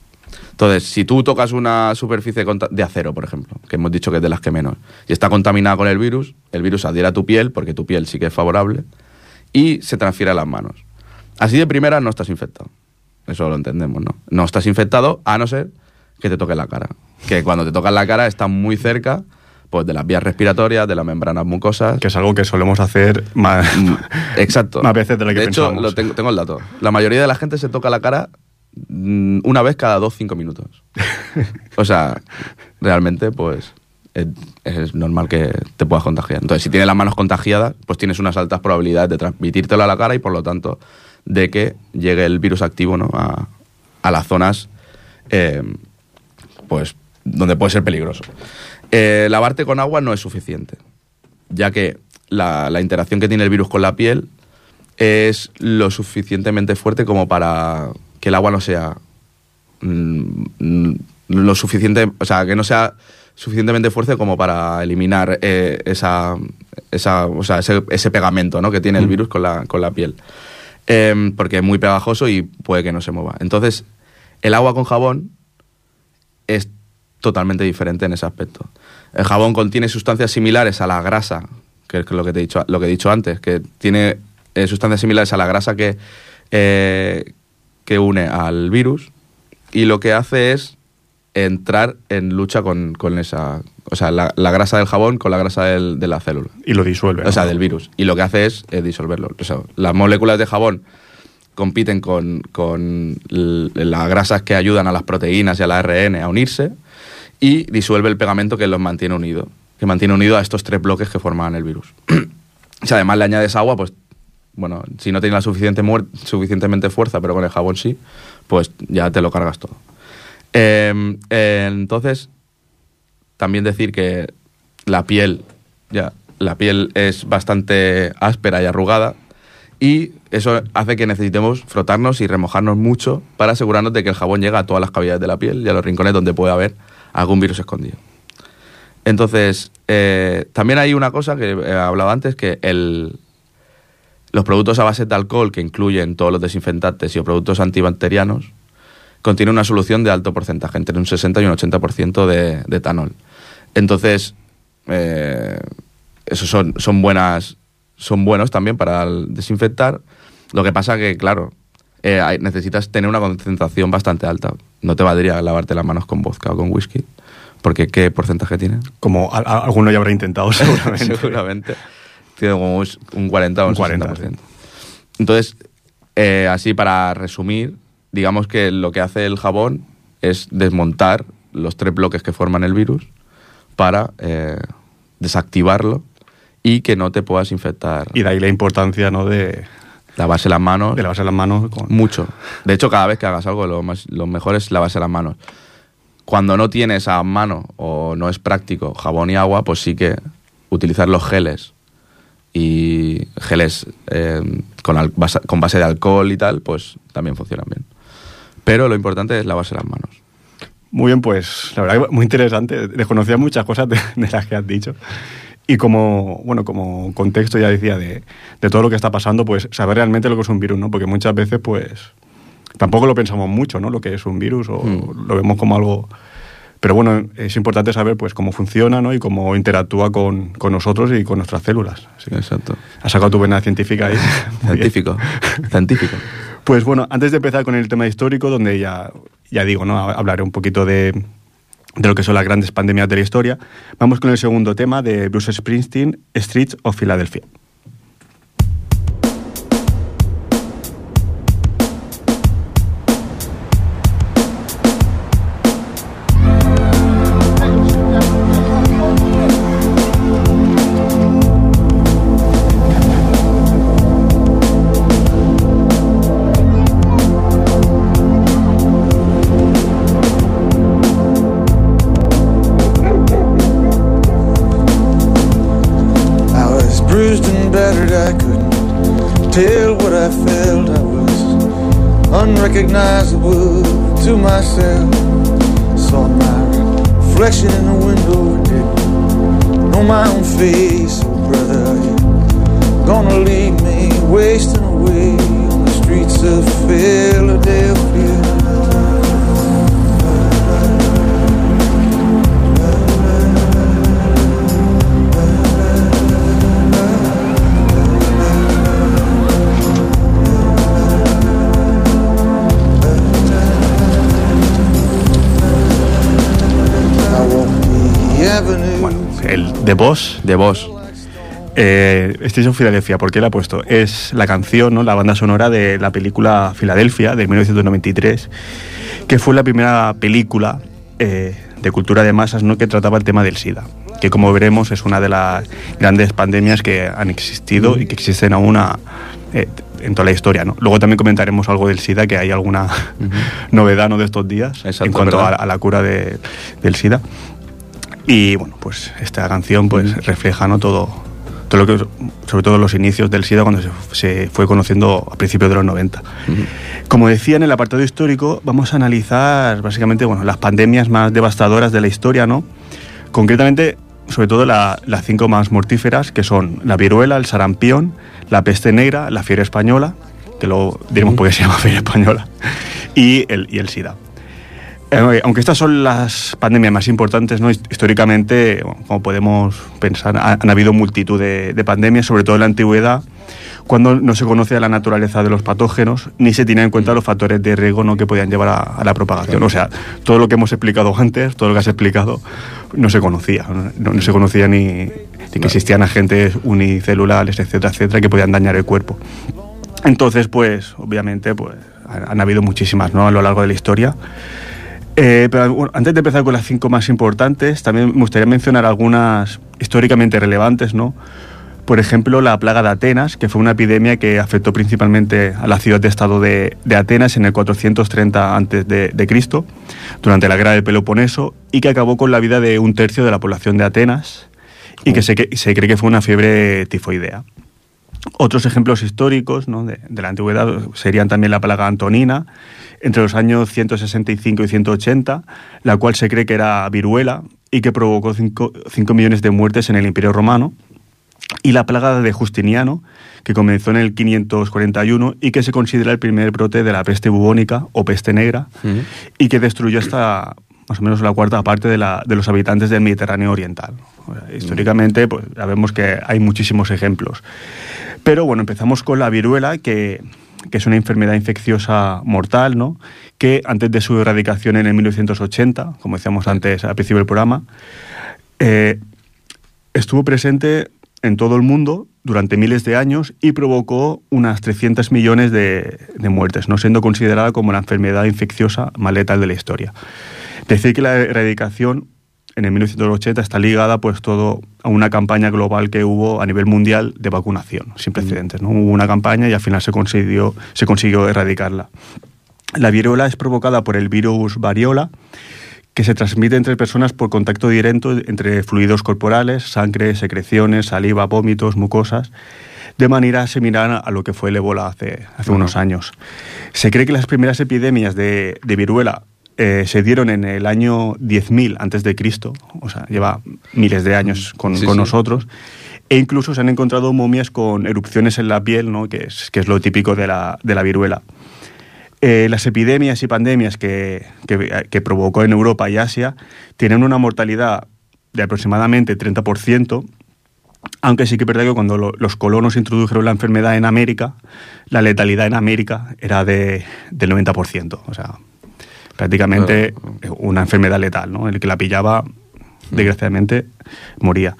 Entonces, si tú tocas una superficie de acero, por ejemplo, que hemos dicho que es de las que menos, y está contaminada con el virus, el virus adhiere a tu piel, porque tu piel sí que es favorable, y se transfiere a las manos. Así de primera no estás infectado. Eso lo entendemos, ¿no? No estás infectado a no ser que te toque la cara. Que cuando te tocan la cara estás muy cerca pues, de las vías respiratorias, de las membranas mucosas. Que es algo que solemos hacer más, Mm, Exacto. más veces de lo que hecho, pensamos. lo tengo, tengo el dato. La mayoría de la gente se toca la cara mm, una vez cada dos, cinco minutos. o sea, realmente, pues, es, es normal que te puedas contagiar. Entonces, si tienes las manos contagiadas, pues tienes unas altas probabilidades de transmitírtelo a la cara y, por lo tanto, de que llegue el virus activo ¿no? a, a las zonas eh, pues, donde puede ser peligroso. Eh, lavarte con agua no es suficiente, ya que la, la interacción que tiene el virus con la piel es lo suficientemente fuerte como para que el agua no sea mm, lo suficiente, o sea, que no sea suficientemente fuerte como para eliminar eh, esa, esa, o sea, ese, ese pegamento ¿no? que tiene el virus con la, con la piel. Em, porque es muy pegajoso y puede que no se mueva. Entonces, el agua con jabón totalmente diferente en ese aspecto. El jabón contiene sustancias similares a la grasa, que es lo que te he dicho, lo que he dicho antes, que tiene eh, sustancias similares a la grasa que, eh, que une al virus y lo que hace es entrar en lucha con, con esa... O sea, la, la grasa del jabón con la grasa del- de la célula. Y lo disuelve. O sea, del virus. Y lo que hace es eh, disolverlo. O sea, las moléculas de jabón compiten con, con las grasas que ayudan a las proteínas y al ARN a unirse y disuelve el pegamento que los mantiene unidos, que mantiene unidos a estos tres bloques que forman el virus. si además le añades agua, pues bueno, si no tiene la suficiente suficientemente fuerza, pero con el jabón sí, pues ya te lo cargas todo. Eh, entonces, también decir que la piel, ya, la piel es bastante áspera y arrugada y eso hace que necesitemos frotarnos y remojarnos mucho para asegurarnos de que el jabón llega a todas las cavidades de la piel y a los rincones donde puede haber algún virus escondido. Entonces, eh, también hay una cosa que he hablado antes, que el, los productos a base de alcohol, que incluyen todos los desinfectantes y productos antibacterianos, contienen una solución de alto porcentaje, entre un 60 y un 80% de, de etanol. Entonces, eh, esos son, son buenas, son buenos también para desinfectar. Lo que pasa que, claro, eh, necesitas tener una concentración bastante alta. No te valdría lavarte las manos con vodka o con whisky, porque ¿qué porcentaje tiene? Como a- a- alguno ya habrá intentado seguramente. Seguramente. tiene como un 40 o un, Un 40, 60%. Entonces, eh, así para resumir, digamos que lo que hace el jabón es desmontar los tres bloques que forman el virus para eh, desactivarlo y que no te puedas infectar. Y de ahí la importancia ¿no? de, Lavarse las manos de lavarse las manos con... mucho. De hecho, cada vez que hagas algo, lo, más, lo mejor es lavarse las manos. Cuando no tienes a mano o no es práctico jabón y agua, pues sí que utilizar los geles y geles eh, con, al- basa- con base de alcohol y tal, pues también funcionan bien. Pero lo importante es lavarse las manos. Muy bien, pues la verdad que muy interesante. Desconocía muchas cosas de, de las que has dicho. Y como, bueno, como contexto ya decía de, de todo lo que está pasando, pues saber realmente lo que es un virus, ¿no? Porque muchas veces, pues, tampoco lo pensamos mucho, ¿no? Lo que es un virus o Mm. lo vemos como algo... Pero bueno, es importante saber, pues, cómo funciona, ¿no? Y cómo interactúa con, con nosotros y con nuestras células. Así Exacto. has sacado tu vena científica ahí. Científico. Científico. Pues bueno, antes de empezar con el tema histórico, donde ya, ya digo, ¿no? hablaré un poquito de, de lo que son las grandes pandemias de la historia, vamos con el segundo tema de Bruce Springsteen, Streets of Philadelphia. De vos. eh, of Philadelphia, ¿por qué la he puesto? Es la canción, ¿no? la banda sonora de la película Filadelfia de 1993, que fue la primera película eh, de cultura de masas ¿no? que trataba el tema del SIDA, que como veremos es una de las grandes pandemias que han existido y que existen aún a- eh, en toda la historia. ¿no? Luego también comentaremos algo del SIDA, que hay alguna novedad ¿no? de estos días Exacto, en cuanto a, la cura de- del SIDA. Y bueno, pues esta canción pues refleja ¿no? todo, todo lo que, sobre todo los inicios del SIDA cuando se, se fue conociendo a principios de los 90. Como decía en el apartado histórico, vamos a analizar básicamente bueno, las pandemias más devastadoras de la historia, ¿no? Concretamente, sobre todo la- las cinco más mortíferas, que son la viruela, el sarampión, la peste negra, la fiebre española, que luego diremos por qué se llama fiebre española, y el, y el SIDA. Eh, aunque estas son las pandemias más importantes, ¿no? Hist- históricamente, como podemos pensar, ha- han habido multitud de, de pandemias, sobre todo en la antigüedad, cuando no se conocía la naturaleza de los patógenos, ni se tenían en cuenta los factores de riesgo ¿no? que podían llevar a, la propagación. O sea, todo lo que hemos explicado antes, todo lo que has explicado, no se conocía. No, se conocía ni, ni que existían agentes unicelulares, etcétera, etcétera, que podían dañar el cuerpo. Entonces, pues, obviamente, pues, han, han habido muchísimas ¿no? a lo largo de la historia. Eh, pero bueno, antes de empezar con las cinco más importantes, también me gustaría mencionar algunas históricamente relevantes, ¿no? Por ejemplo, la plaga de Atenas, que fue una epidemia que afectó principalmente a la ciudad de estado de, de Atenas en el 430 antes de, durante la guerra del Peloponeso, y que acabó con la vida de un tercio de la población de Atenas, y que se, que- se cree que fue una fiebre tifoidea. Otros ejemplos históricos ¿no? de, de la antigüedad serían también la plaga antonina, entre los años 165 y 180, la cual se cree que era viruela y que provocó 5 millones de muertes en el Imperio Romano, y la plaga de Justiniano, que comenzó en el 541 y que se considera el primer brote de la peste bubónica o peste negra, Ujú. y que destruyó hasta más o menos la cuarta parte de, la- de los habitantes del Mediterráneo Oriental. O sea, históricamente, pues ya vemos que hay muchísimos ejemplos. Pero bueno, empezamos con la viruela, que, que es una enfermedad infecciosa mortal, ¿no? Que antes de su erradicación en el 1980, como decíamos antes al principio del programa, eh, estuvo presente en todo el mundo durante miles de años y provocó unas 300 millones de, de muertes, no siendo considerada como la enfermedad infecciosa más letal de la historia. Decir que la erradicación en el 1980 está ligada pues todo a una campaña global que hubo a nivel mundial de vacunación, sin precedentes. ¿no? Hubo una campaña y al final se consiguió, se consiguió erradicarla. La viruela es provocada por el virus variola, que se transmite entre personas por contacto directo entre fluidos corporales, sangre, secreciones, saliva, vómitos, mucosas, de manera similar a lo que fue el ébola hace, hace unos años. Se cree que las primeras epidemias de, de viruela eh, se dieron en el año 10.000 antes de Cristo, o sea, lleva miles de años con, Sí, con sí. nosotros, e incluso se han encontrado momias con erupciones en la piel, ¿no? que, es, que es lo típico de la, de la viruela. Eh, las epidemias y pandemias que, que- que provocó en Europa y Asia tienen una mortalidad de aproximadamente 30%, aunque sí que es verdad que cuando lo- los colonos introdujeron la enfermedad en América, la letalidad en América era de, del 90%. O sea, prácticamente una enfermedad letal, ¿no? El que la pillaba, desgraciadamente, moría.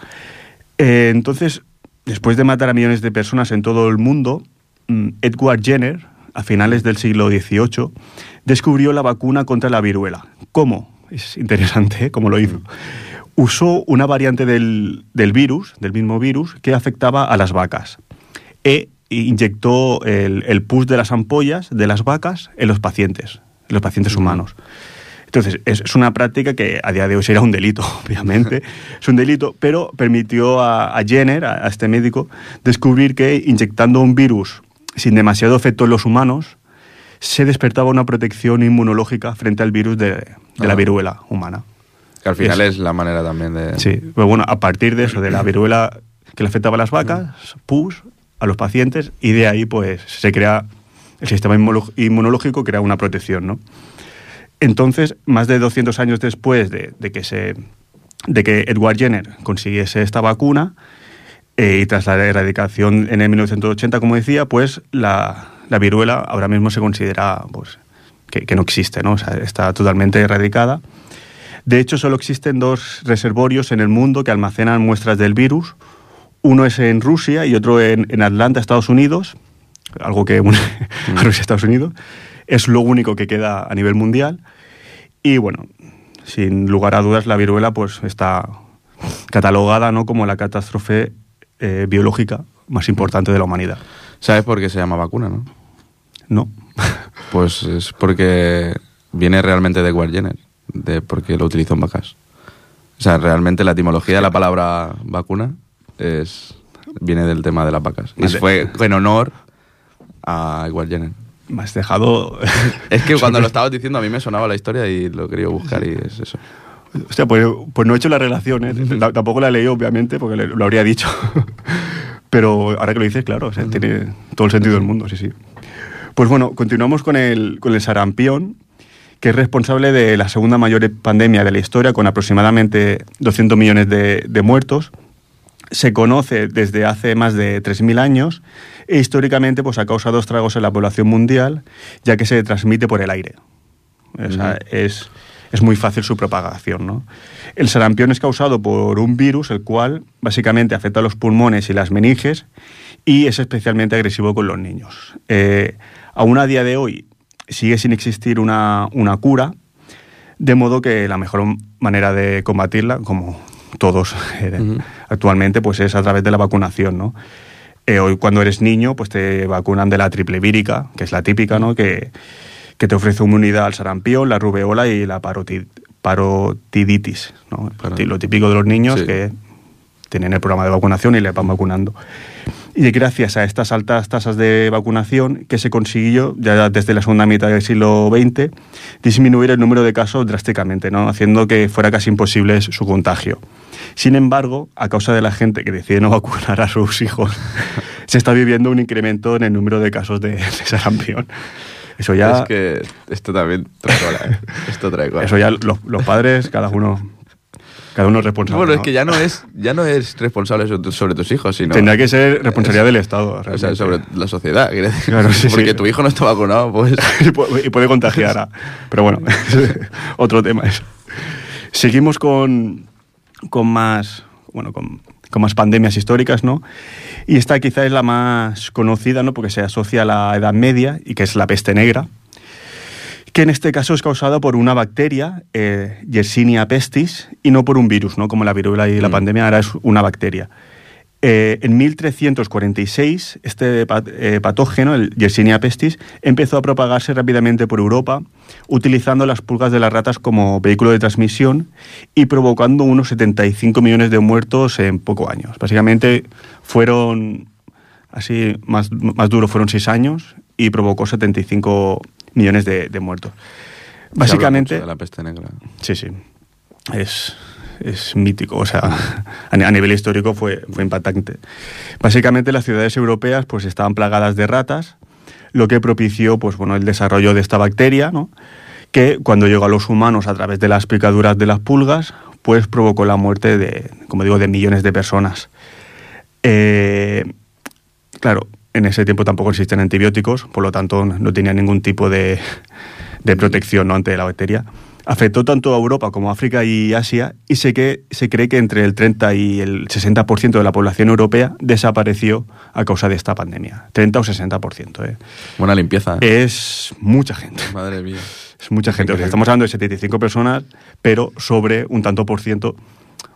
Eh, entonces, después de matar a millones de personas en todo el mundo, mm, Edward Jenner, a finales del siglo XVIII, descubrió la vacuna contra la viruela. ¿Cómo? Es interesante ¿eh? cómo lo hizo. Usó una variante del, del virus, del mismo virus, que afectaba a las vacas. E inyectó el, el pus de las ampollas de las vacas en los pacientes, en los pacientes humanos. Entonces, es, es una práctica que a día de hoy sería un delito, obviamente. es un delito, pero permitió a, a Jenner, a, a este médico, descubrir que inyectando un virus sin demasiado efecto en los humanos, se despertaba una protección inmunológica frente al virus de, de la Ah. viruela humana. Que al final Es- es, la manera también de... Sí, pero bueno, a partir de eso, de la viruela que le afectaba a las vacas, pus a los pacientes, y de ahí pues se crea el sistema inmuno- inmunológico, crea una protección, ¿no? Entonces, más de 200 años después de, que, se, de que Edward Jenner consiguiese esta vacuna, eh, y tras la erradicación en el 1980, como decía, pues la, la viruela ahora mismo se considera pues, que, no existe, ¿no? O sea, está totalmente erradicada. De hecho, solo existen dos reservorios en el mundo que almacenan muestras del virus. Uno es en Rusia y otro en Atlanta, Estados Unidos, algo que une a Rusia y Estados Unidos. Es lo único que queda a nivel mundial. Y bueno, sin lugar a dudas, la viruela pues, está catalogada ¿no? como la catástrofe eh, biológica más importante de la humanidad. ¿Sabes por qué se llama vacuna, no? ¿No? Pues es porque viene realmente de Edward Jenner, de porque lo utilizó en vacas. O sea, realmente la etimología de la palabra vacuna es viene del tema de las vacas. Y Vale. fue en honor a Edward Jenner. Me has dejado... Es que cuando lo estabas diciendo a mí me sonaba la historia y lo quería buscar y es eso. Hostia, pues, pues no he hecho la relación, ¿eh? La- tampoco la leí, obviamente, porque lo habría dicho. Pero ahora que lo dices, claro, o sea, tiene todo el sentido del mundo, sí, sí. Pues bueno, continuamos con el, con el sarampión, que es responsable de la segunda mayor pandemia de la historia, con aproximadamente 200 millones de, de muertos. Se conoce desde hace más de 3.000 años e históricamente pues, ha causado estragos en la población mundial, ya que se transmite por el aire. O sea, es, es muy fácil su propagación. ¿no? El sarampión es causado por un virus, el cual básicamente afecta a los pulmones y las meninges y es especialmente agresivo con los niños. Eh, aún a día de hoy sigue sin existir una, una cura, de modo que la mejor manera de combatirla, como todos eh. Actualmente, pues es a través de la vacunación, ¿no? Eh, hoy cuando eres niño, pues te vacunan de la triple vírica, que es la típica, ¿no? Que, que te ofrece inmunidad al sarampión, la rubeola y la paroti- parotiditis, ¿no? Lo típico de los niños Sí. que tienen el programa de vacunación y le van vacunando. Y gracias a estas altas tasas de vacunación que se consiguió ya desde la segunda mitad del siglo XX disminuir el número de casos drásticamente, ¿no? haciendo que fuera casi imposible su contagio. Sin embargo, a causa de la gente que decide no vacunar a sus hijos, se está viviendo un incremento en el número de casos de, de sarampión. Eso ya, Es que esto también trae cola, ¿eh? Esto trae cola. eso ya los, los padres, cada uno, cada uno es responsable. Bueno, es que ya no es, ya no es responsable sobre, tu- sobre tus hijos, sino... Tendrá que ser responsabilidad es- del Estado. O sea, sobre la sociedad. Claro, sí, Porque sí. tu hijo no está vacunado, pues... y pu- y puede contagiar. a- Pero bueno, otro tema es. Seguimos con, con más, bueno, con, con más pandemias históricas, ¿no? Y esta quizá es la más conocida, ¿no? Porque se asocia a la Edad Media y que es la peste negra, que en este caso es causada por una bacteria, eh, Yersinia pestis, y no por un virus, ¿no? Como la viruela y la Mm. pandemia, ahora es una bacteria. Eh, en 1346, este pat- eh, patógeno, el Yersinia pestis, empezó a propagarse rápidamente por Europa, utilizando las pulgas de las ratas como vehículo de transmisión y provocando unos 75 millones de muertos en pocos años. Básicamente fueron, así, más, más duro fueron seis años y provocó 75 millones de, de muertos. Básicamente, de la peste negra. Sí, sí. Es, es mítico, o sea, a, ni- a nivel histórico fue, fue impactante. Básicamente las ciudades europeas pues estaban plagadas de ratas, lo que propició pues bueno, el desarrollo de esta bacteria, ¿no? que cuando llegó a los humanos a través de las picaduras de las pulgas, pues provocó la muerte de, como digo, de millones de personas. Eh, claro, en ese tiempo tampoco existen antibióticos, por lo tanto no tenía ningún tipo de, de protección ¿no? ante la bacteria. Afectó tanto a Europa como a África y Asia y se, que, se cree que entre el 30 y el 60% de la población europea desapareció a causa de esta pandemia. 30 o 60%. ¿eh? Buena limpieza. ¿eh? Es mucha gente. Madre mía. Es mucha gente. O sea, estamos hablando de 75 personas, pero sobre un tanto por ciento.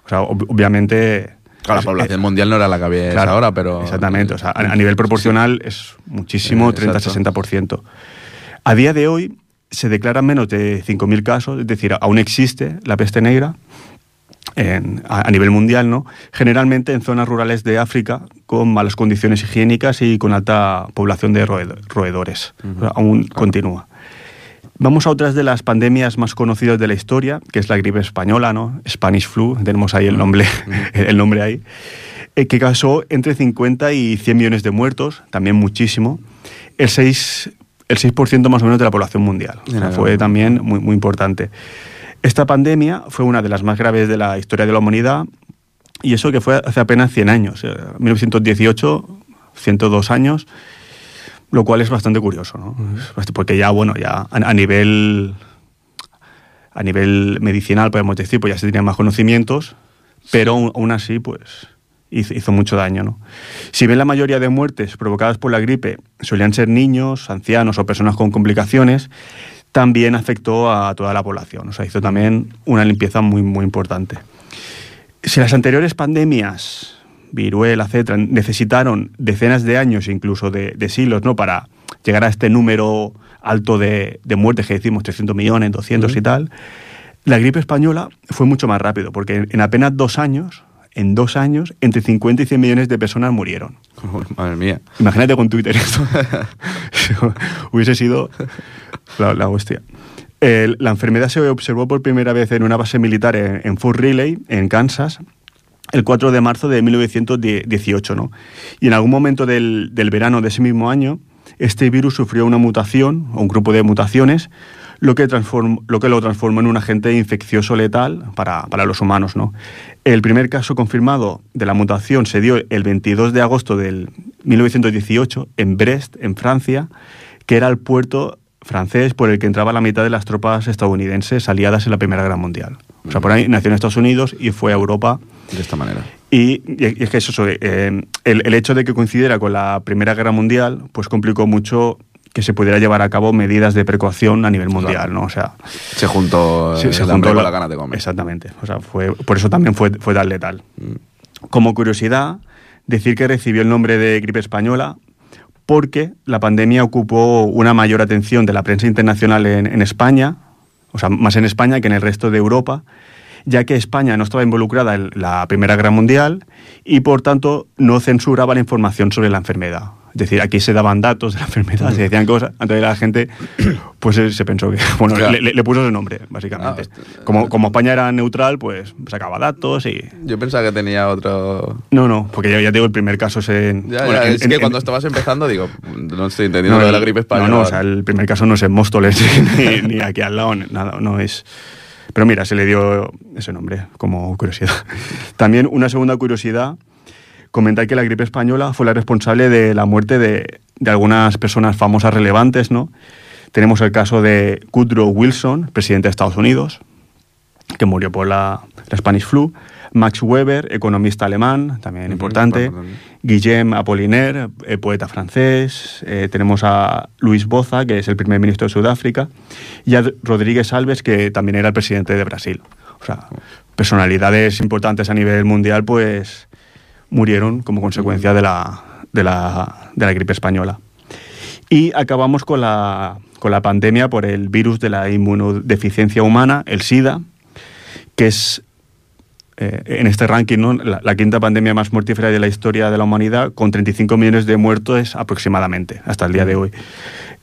O sea, ob- obviamente. Claro, la población eh, mundial no era la que había claro, ahora, pero... Exactamente. O sea, a, a nivel proporcional es muchísimo, Eh, exacto. 30-60%. A día de hoy se declaran menos de 5.000 casos, es decir, aún existe la peste negra. en- a, a nivel mundial, ¿no? Generalmente en zonas rurales de África con malas condiciones higiénicas y con alta población de roed- roedores. O sea, aún continúa. Vamos a otras de las pandemias más conocidas de la historia, que es la gripe española, ¿no? Spanish flu, tenemos ahí el nombre, el nombre ahí, eh, que causó entre 50 y 100 millones de muertos, también muchísimo, el 6, el 6% más o menos de la población mundial. O sea, fue también muy, muy importante. Esta pandemia fue una de las más graves de la historia de la humanidad, y eso que fue hace apenas 100 años, eh, 1918, 102 años, lo cual es bastante curioso, ¿no? Porque ya, bueno, ya a, nivel a nivel medicinal, podemos decir, pues ya se tenían más conocimientos, pero aún, así, pues hizo, hizo mucho daño, ¿no? Si bien la mayoría de muertes provocadas por la gripe solían ser niños, ancianos o personas con complicaciones, también afectó a toda la población, o sea, hizo también una limpieza muy, muy importante. Si las anteriores pandemias, viruela, etcétera, necesitaron decenas de años, incluso de, de siglos, ¿no? Para llegar a este número alto de, de muertes que decimos 300 millones, 200 y tal, la gripe española fue mucho más rápido, porque en, en apenas dos años, en dos años, entre 50 y 100 millones de personas murieron. Madre mía. Imagínate con Twitter esto. Hubiese sido la, la hostia. El- la enfermedad se observó por primera vez en una base militar en, en Fort Riley, en Kansas, el 4 de marzo de 1918. ¿no? Y en algún momento del, del verano de ese mismo año, este virus sufrió una mutación, o un grupo de mutaciones, lo que, lo, que lo transformó en un agente infeccioso letal para, para los humanos. ¿no? El primer caso confirmado de la mutación se dio el 22 de agosto del 1918 en Brest, en Francia, que era el puerto francés por el que entraba la mitad de las tropas estadounidenses aliadas en la Primera Guerra Mundial. O sea, por ahí nació en Estados Unidos y fue a Europa De esta manera. y, y es que eso, eh, el, el hecho de que coincidiera con la Primera Guerra Mundial, pues complicó mucho que se pudiera llevar a cabo medidas de precaución a nivel mundial, Claro. ¿no? O sea, Se juntó sí, el se juntó con la- la gana de comer. Exactamente. O sea, fue, por eso también fue, fue tan letal. Como curiosidad, decir que recibió el nombre de gripe española porque la pandemia ocupó una mayor atención de la prensa internacional en, en España, o sea, más en España que en el resto de Europa, ya que España no estaba involucrada en la Primera Guerra Mundial y, por tanto, no censuraba la información sobre la enfermedad. Es decir, aquí se daban datos de la enfermedad, se decían cosas, entonces la gente pues eh, se pensó que, bueno, Claro. le, le- puso ese nombre, básicamente. Ah, como, como España era neutral, pues sacaba datos y... Yo pensaba que tenía otro... No, no, porque ya, ya digo, el primer caso es en... Ya, bueno, ya, en- es en- que en- cuando estabas empezando, digo, no estoy entendiendo lo de la gripe española. No, no, o sea, el primer caso no es en Móstoles ni, ni aquí al lado, nada, no es... Pero mira, se le dio ese nombre como curiosidad. También una segunda curiosidad, comentar que la gripe española fue la responsable de la muerte de, de algunas personas famosas relevantes, ¿no? Tenemos el caso de Woodrow Wilson, presidente de Estados Unidos, que murió por la, la Spanish flu. Max Weber, economista alemán, también importante. importante. Guillem Apollinaire, eh, poeta francés. Eh, tenemos a Luis Boza, que es el primer ministro de Sudáfrica. Y a Rodríguez Alves, que también era el presidente de Brasil. O sea, personalidades importantes a nivel mundial, pues murieron como consecuencia de la, de la, de la gripe española. Y acabamos con la, con la pandemia por el virus de la inmunodeficiencia humana, el SIDA, que es eh, en este ranking ¿no? la, la quinta pandemia más mortífera de la historia de la humanidad, con 35 millones de muertos aproximadamente hasta el día de hoy.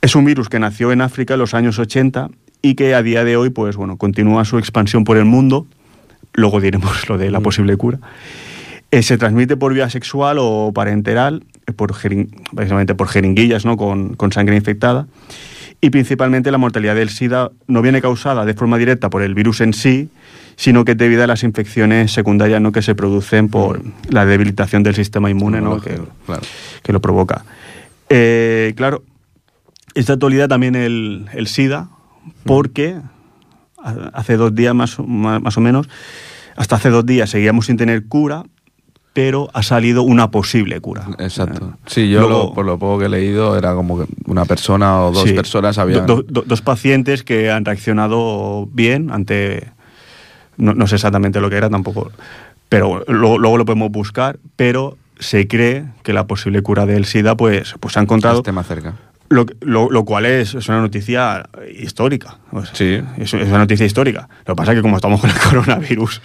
Es un virus que nació en África en los años 80 y que a día de hoy pues, bueno, continúa su expansión por el mundo. Luego diremos lo de la posible cura. Eh, se transmite por vía sexual o parenteral, eh, por básicamente por jeringuillas ¿no? con, con sangre infectada. Y principalmente la mortalidad del SIDA no viene causada de forma directa por el virus en sí, sino que es debido a las infecciones secundarias ¿no? que se producen por la debilitación del sistema inmune ¿no? que, Claro. que lo provoca. Eh, claro, es de actualidad también el, el SIDA, porque a- hace dos días más, más, más o menos, hasta hace dos días seguíamos sin tener cura, pero ha salido una posible cura. Exacto. Sí, yo luego- lo- por lo poco que he leído era como que una persona o dos Sí, personas habían... do- do- dos pacientes que han reaccionado bien ante... No, no sé exactamente lo que era tampoco, pero luego, luego lo podemos buscar, pero se cree que la posible cura del SIDA pues, pues se ha encontrado... más cerca. Lo, lo- lo cual es, es una noticia histórica. O sea, Sí. Es, es una noticia histórica. Lo que pasa es que como estamos con el coronavirus,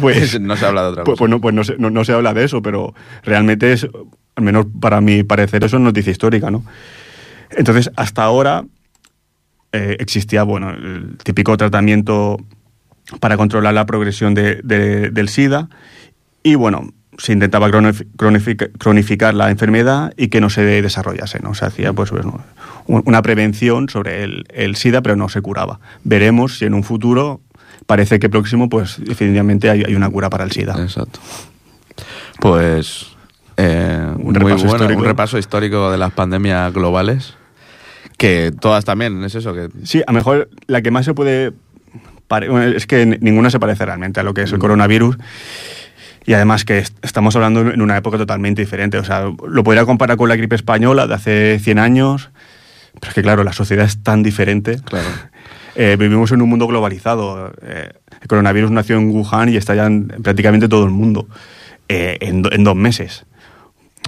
pues, no se habla de otra pues, cosa. pues no, pues no se, no- no se habla de eso, pero realmente es, al menos para mi parecer, eso es noticia histórica, ¿no? Entonces, hasta ahora eh, existía, bueno, el típico tratamiento para controlar la progresión de- de- del SIDA y, bueno, se intentaba cronif- cronific- cronificar la enfermedad y que no se desarrollase, ¿no? Se hacía, pues, bueno, un- una prevención sobre el, el SIDA, pero no se curaba. Veremos si en un futuro, parece que próximo, pues, definitivamente hay, hay una cura para el SIDA. Exacto. Pues eh, Un muy repaso bueno, histórico. un repaso histórico de las pandemias globales, que todas también, es eso, que Sí, a lo mejor la que más se puede... es que ninguna se parece realmente a lo que es el coronavirus. Y además que est- estamos hablando en una época totalmente diferente. O sea, lo podría comparar con la gripe española de hace 100 años. Pero es que, claro, la sociedad es tan diferente. Claro. Eh, vivimos en un mundo globalizado. Eh, el coronavirus nació en Wuhan y está ya en prácticamente todo el mundo. eh, en, do- en dos meses.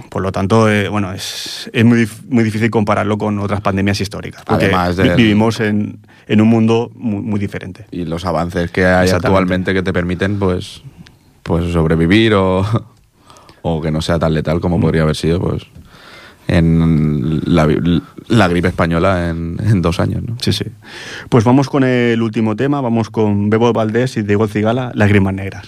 Por lo tanto, eh, bueno, es, es muy, muy difícil compararlo con otras pandemias históricas. Porque Además vivimos en, en un mundo muy, muy diferente. y los avances que hay actualmente que te permiten pues pues sobrevivir o, o que no sea tan letal Mm. como podría haber sido pues en la, la gripe española en, en dos años ¿no? Sí, sí. Pues vamos con el último tema. Vamos con Bebo Valdés y Diego Cigala, Lágrimas Negras.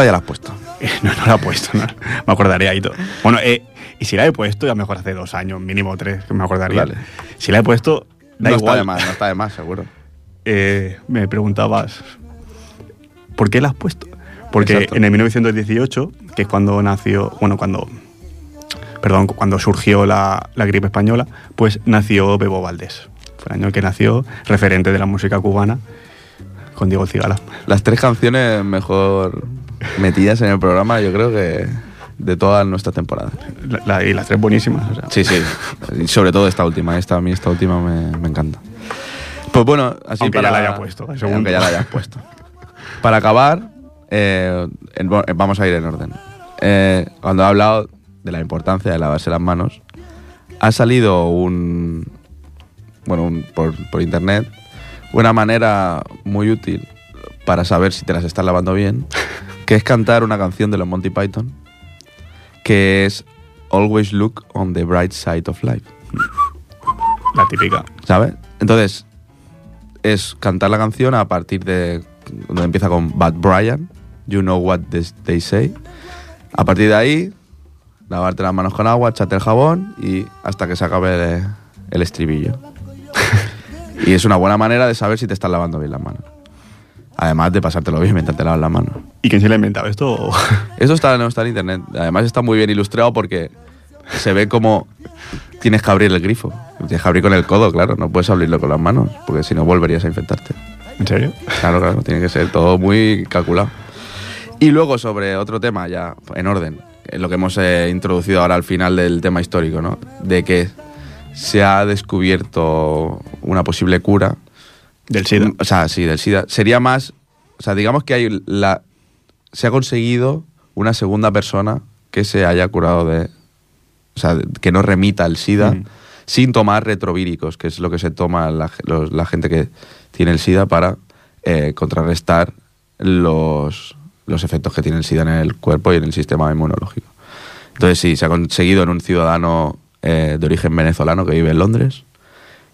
Esta ya la has puesto. No, no la he puesto, no. me acordaría y todo. Bueno, eh, y si la he puesto, ya mejor hace dos años, mínimo tres, que me acordaría. Vale. Si la he puesto, da no igual. está de más, no está de más, seguro. Eh, me preguntabas, ¿por qué la has puesto? Porque Exacto. en el 1918, que es cuando nació, bueno, cuando, perdón, cuando surgió la, la gripe española, pues nació Bebo Valdés. Fue el año que nació, referente de la música cubana, con Diego Cigala. Las tres canciones mejor metidas en el programa, yo creo que de temporadas. La- la- y las tres buenísimas. o sea. Sí, sí. Y sobre todo esta última. Esta, a mí esta última me, me encanta. Pues bueno, así Aunque para... ya la haya puesto. Aunque ya la hayas puesto. Para acabar, eh, vamos a ir en orden. Eh, cuando he hablado de la importancia de lavarse las manos, ha salido un... Bueno, un- por, por internet, una manera muy útil para saber si te las estás lavando bien, que es cantar una canción de los Monty Python, que es Always Look on the Bright Side of Life. La típica. ¿Sabes? Entonces, es cantar la canción a partir de donde empieza con Bad Brian, You Know What They Say. A partir de ahí, lavarte las manos con agua, echarte el jabón y hasta que se acabe el, el estribillo. y es una buena manera de saber si te estás lavando bien las manos. Además de pasártelo bien mientras te lavas las manos. ¿Y quién se le ha inventado esto? Eso está, no está en internet. Además está muy bien ilustrado porque se ve como tienes que abrir el grifo. Tienes que abrir con el codo, claro. No puedes abrirlo con las manos porque si no volverías a infectarte. ¿En serio? Claro, claro. Tiene que ser todo muy calculado. Y luego sobre otro tema ya en orden. Lo que hemos eh, introducido ahora al final del tema histórico, ¿no? De que se ha descubierto una posible cura Del SIDA. Mm, O sea, sí, del SIDA. Sería más. O sea, digamos que hay la. Se ha conseguido una segunda persona que se haya curado de. O sea, que no remita el SIDA Mm. sin tomar retrovíricos, que es lo que se toma la, los- la gente que tiene el SIDA para eh, contrarrestar los, los efectos que tiene el SIDA en el cuerpo y en el sistema inmunológico. Entonces, sí, se ha conseguido en un ciudadano eh, de origen venezolano que vive en Londres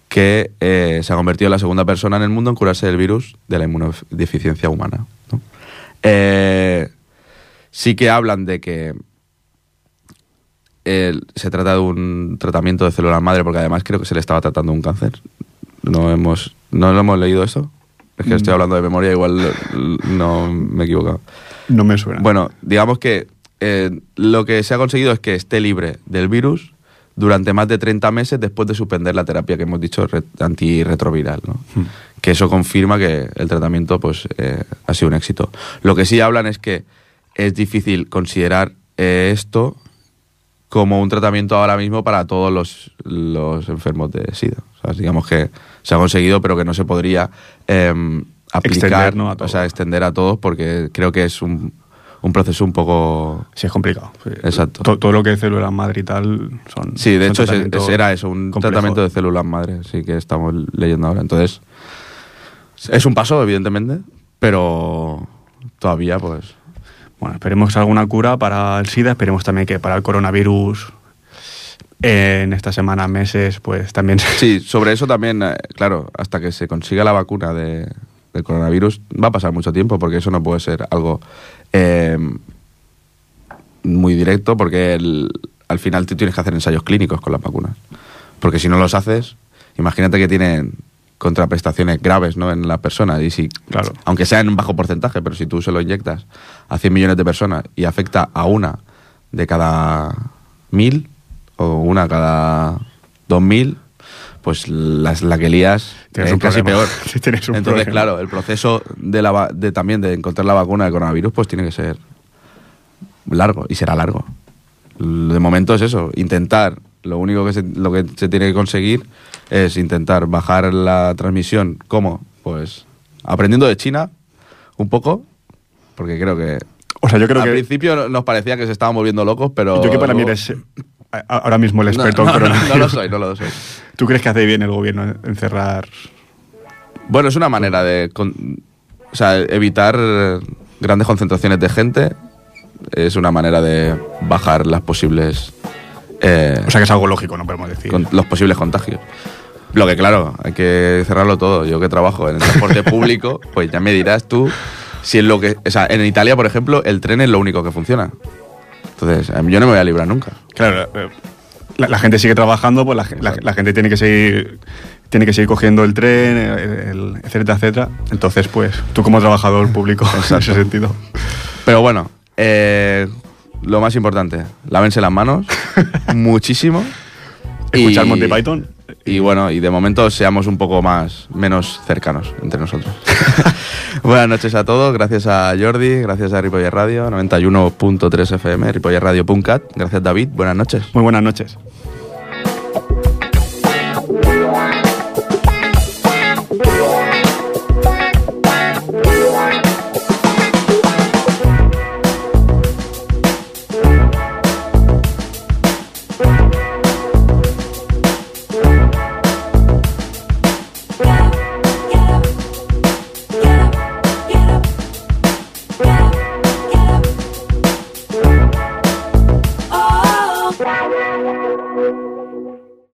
que eh, se ha convertido en la segunda persona en el mundo en curarse del virus de la inmunodeficiencia humana. ¿no? Eh, sí que hablan de que eh, se trata de un tratamiento de células madre, porque además creo que se le estaba tratando un cáncer. No hemos, no lo hemos leído eso. Es que estoy Mm. hablando de memoria, igual no me he equivocado. No me suena. Bueno, digamos que eh, lo que se ha conseguido es que esté libre del virus durante más de 30 meses después de suspender la terapia que hemos dicho re- antirretroviral, ¿no? Que eso confirma que el tratamiento pues, eh, ha sido un éxito. Lo que sí hablan es que es difícil considerar eh, esto como un tratamiento ahora mismo para todos los, los enfermos de SIDA. O sea, digamos que se ha conseguido, pero que no se podría em, aplicar, Extender, ¿no? a o sea, extender a todos, porque creo que es un, un proceso un poco... Sí, es complicado. Sí. Exacto. To- Todo, lo que es células madre y tal son. Sí, de son hecho era eso, un tratamiento de células madre, sí que estamos leyendo ahora. Entonces, es un paso, evidentemente, pero todavía pues... Bueno, esperemos que salga una cura para el SIDA, esperemos también que para el coronavirus en estas semanas, meses, pues también. Sí, sobre eso también, eh, claro, hasta que se consiga la vacuna de, del coronavirus va a pasar mucho tiempo porque eso no puede ser algo eh, muy directo porque el- al final tú tienes que hacer ensayos clínicos con las vacunas. Porque si no los haces, imagínate que tienen contraprestaciones graves ¿no? en las personas y si, Claro. aunque sea en un bajo porcentaje, pero si tú se lo inyectas a 100 millones de personas y afecta a una de cada mil o una cada dos mil, pues la, la que lías Tienes es un casi problema. peor. Entonces, problema. claro, el proceso de, la, de también de encontrar la vacuna del coronavirus pues tiene que ser largo y será largo. De momento es eso, intentar, lo único que se, lo que se tiene que conseguir es intentar bajar la transmisión. ¿Cómo? Pues aprendiendo de China un poco, porque creo que O sea, yo creo al que. principio nos parecía que se estaban volviendo locos, pero Yo que para mí eres. a- ahora mismo el experto no, en no, coronavirus. no lo soy, no lo soy. ¿Tú crees que hace bien el gobierno en cerrar? Bueno, es una manera de con- o sea, evitar grandes concentraciones de gente. Es una manera de bajar las posibles eh, O sea que es algo lógico, no podemos decir. con- los posibles contagios. Lo que claro, hay que cerrarlo todo. Yo que trabajo en el transporte público, pues ya me dirás tú si es lo que, o sea, en Italia, por ejemplo, el tren es lo único que funciona. Entonces, yo no me voy a librar nunca. Claro, eh, la, la gente sigue trabajando, pues la, la- la gente tiene que seguir tiene que seguir cogiendo el tren, el- etcétera, etcétera. Entonces, pues, tú como trabajador público, en ese sentido. Pero bueno, eh, lo más importante, lávense las manos muchísimo. Escuchar Y- Monty Python. Y bueno, y de momento seamos un poco más, menos cercanos entre nosotros. Buenas noches a todos, gracias a Jordi, gracias a Ripoller Radio, 91.3 FM, ripollerradio.cat, gracias David, buenas noches. Muy buenas noches.